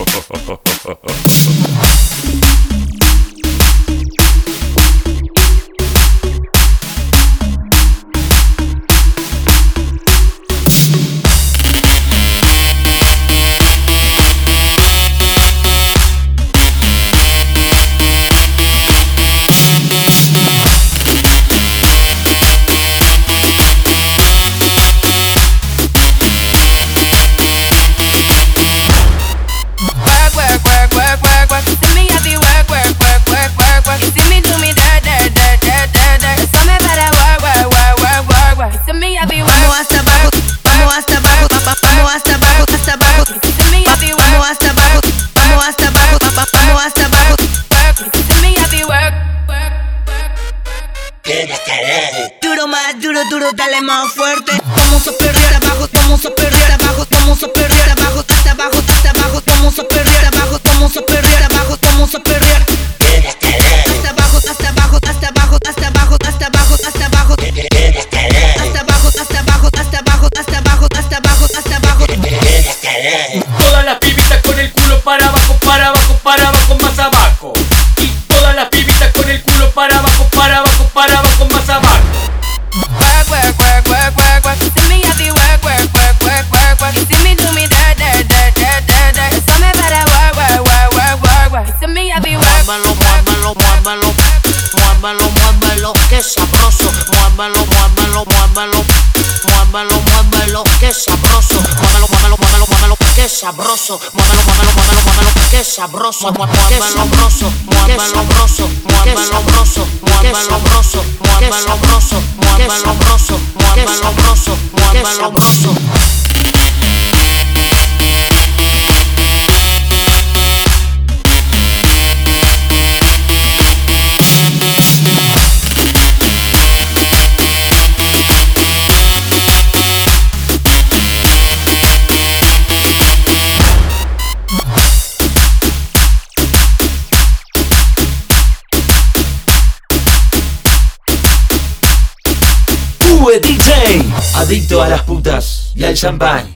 ハハハハ Duro más duro, duro, dale más fuerte. Vamos a muévelo, muévelo, muévelo, que sabroso, muévelo, muévelo, muévelo, muévelo, muévelo, que sabroso, muévelo, muévelo, muévelo, muévelo, que sabroso, muévelo, muévelo, muévelo, muévelo, que sabroso, muévelo, sabroso, muévelo, sabroso, muévelo, sabroso, muévelo, sabroso, muévelo, sabroso, muévelo, sabroso, muévelo, sabroso, muévelo, sabroso, DJ. Adicto a las putas y al champán.